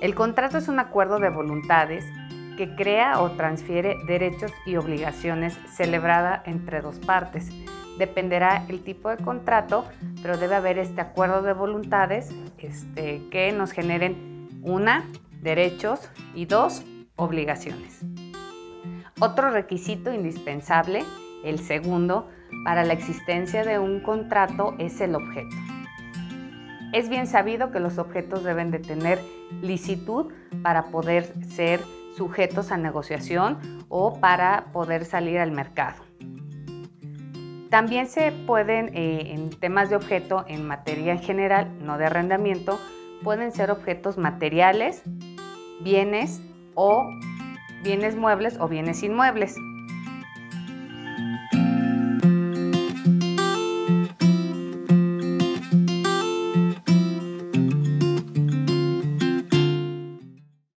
El contrato es un acuerdo de voluntades que crea o transfiere derechos y obligaciones celebrada entre dos partes. Dependerá el tipo de contrato, pero debe haber este acuerdo de voluntades este, que nos generen una, derechos y dos, obligaciones. Otro requisito indispensable, el segundo, para la existencia de un contrato es el objeto. Es bien sabido que los objetos deben de tener licitud para poder ser sujetos a negociación o para poder salir al mercado. También se pueden, eh, en temas de objeto, en materia en general, no de arrendamiento, pueden ser objetos materiales, bienes o bienes muebles o bienes inmuebles.